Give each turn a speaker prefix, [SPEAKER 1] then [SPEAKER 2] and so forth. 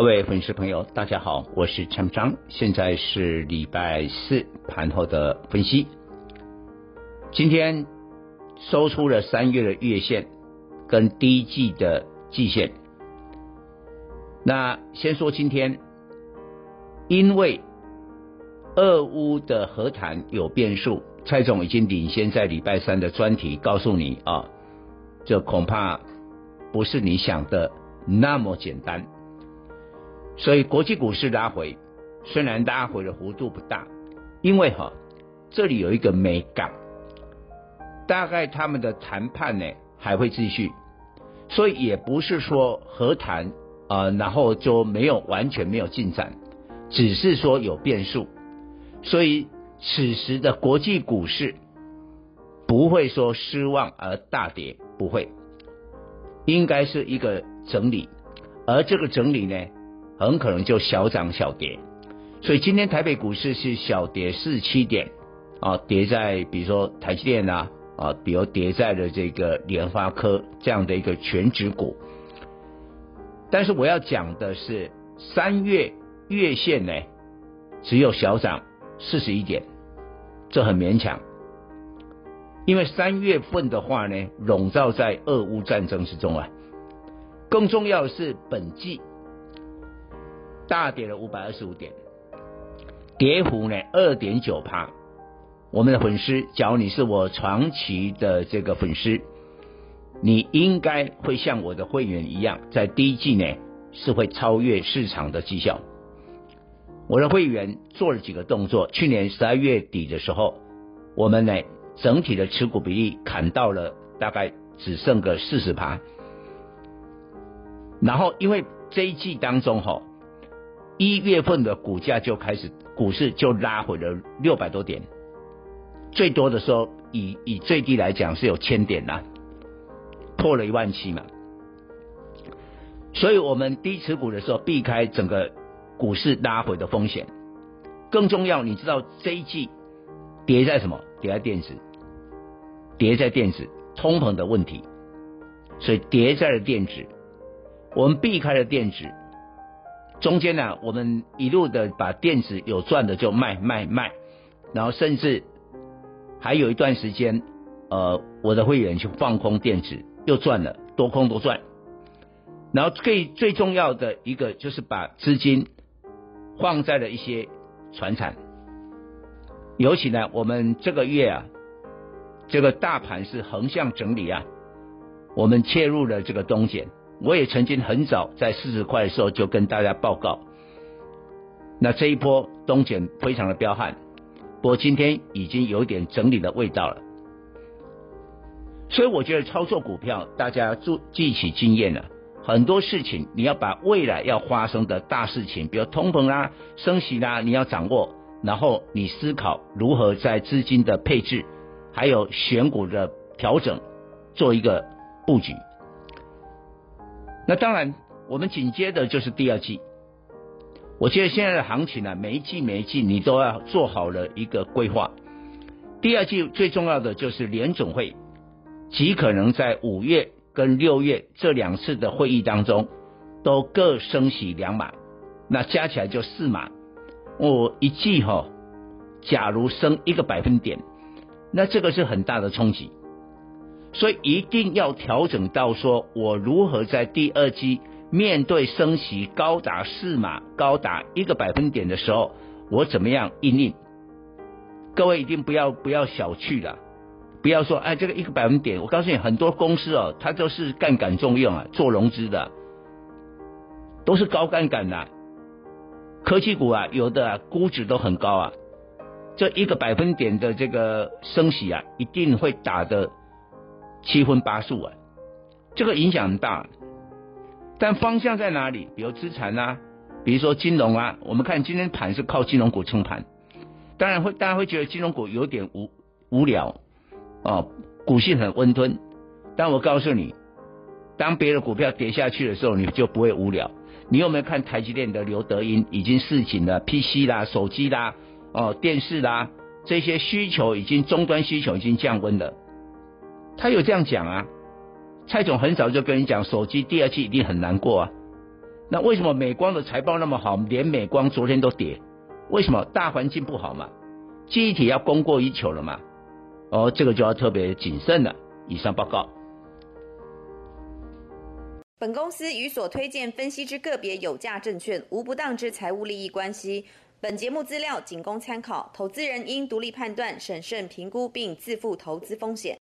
[SPEAKER 1] 各位粉丝朋友，大家好，我是陈章，现在是礼拜四盘后的分析。今天收出了三月的月线跟第一季的季线。那先说今天，因为俄乌的和谈有变数，蔡总已经领先在礼拜三的专题告诉你啊，这恐怕不是你想的那么简单。所以国际股市拉回，虽然拉回的幅度不大，因为哈这里有一个美感，大概他们的谈判呢还会继续，所以也不是说和谈啊、呃，然后就没有完全没有进展，只是说有变数，所以此时的国际股市不会说失望而大跌，不会，应该是一个整理，而这个整理呢。很可能就小涨小跌，所以今天台北股市是小跌四七点，啊，跌在比如说台积电啊，啊，比如跌在了这个联发科这样的一个全值股。但是我要讲的是三月月线呢，只有小涨四十一点，这很勉强，因为三月份的话呢，笼罩在俄乌战争之中啊。更重要的是本季。大跌了五百二十五点，跌幅呢二点九趴。我们的粉丝，假如你是我长期的这个粉丝，你应该会像我的会员一样，在第一季呢是会超越市场的绩效。我的会员做了几个动作，去年十二月底的时候，我们呢整体的持股比例砍到了大概只剩个四十趴。然后因为这一季当中哈。一月份的股价就开始，股市就拉回了六百多点，最多的时候以以最低来讲是有千点呐，破了一万七嘛。所以我们低持股的时候避开整个股市拉回的风险。更重要，你知道这一季跌在什么？跌在电子，跌在电子，通膨的问题，所以跌在了电子。我们避开了电子。中间呢，我们一路的把电子有赚的就卖卖卖，然后甚至还有一段时间，呃，我的会员去放空电子又赚了，多空都赚。然后最最重要的一个就是把资金放在了一些传产，尤其呢，我们这个月啊，这个大盘是横向整理啊，我们切入了这个东碱。我也曾经很早在四十块的时候就跟大家报告，那这一波东碱非常的彪悍，不过今天已经有点整理的味道了，所以我觉得操作股票大家注记起经验了，很多事情你要把未来要发生的大事情，比如通膨啦、升息啦，你要掌握，然后你思考如何在资金的配置，还有选股的调整做一个布局。那当然，我们紧接着就是第二季。我觉得现在的行情呢，每一季每一季你都要做好了一个规划。第二季最重要的就是联总会极可能在五月跟六月这两次的会议当中，都各升息两码，那加起来就四码。我一季哈，假如升一个百分点，那这个是很大的冲击。所以一定要调整到说，我如何在第二季面对升息高达四码、高达一个百分点的时候，我怎么样应应？各位一定不要不要小觑了，不要说哎，这个一个百分点，我告诉你，很多公司哦，它都是杠杆重用啊，做融资的，都是高杠杆的，科技股啊，有的啊，估值都很高啊，这一个百分点的这个升息啊，一定会打的。七荤八素啊，这个影响很大，但方向在哪里？比如资产啊，比如说金融啊，我们看今天盘是靠金融股撑盘，当然会大家会觉得金融股有点无无聊哦，股性很温吞。但我告诉你，当别的股票跌下去的时候，你就不会无聊。你有没有看台积电的刘德音已经示警了？PC 啦、手机啦、哦电视啦这些需求已经终端需求已经降温了。他有这样讲啊？蔡总很早就跟你讲，手机第二季一定很难过啊。那为什么美光的财报那么好，连美光昨天都跌？为什么？大环境不好嘛，记忆体要供过于求了嘛。哦，这个就要特别谨慎了。以上报告。
[SPEAKER 2] 本公司与所推荐分析之个别有价证券无不当之财务利益关系。本节目资料仅供参考，投资人应独立判断、审慎评估并自负投资风险。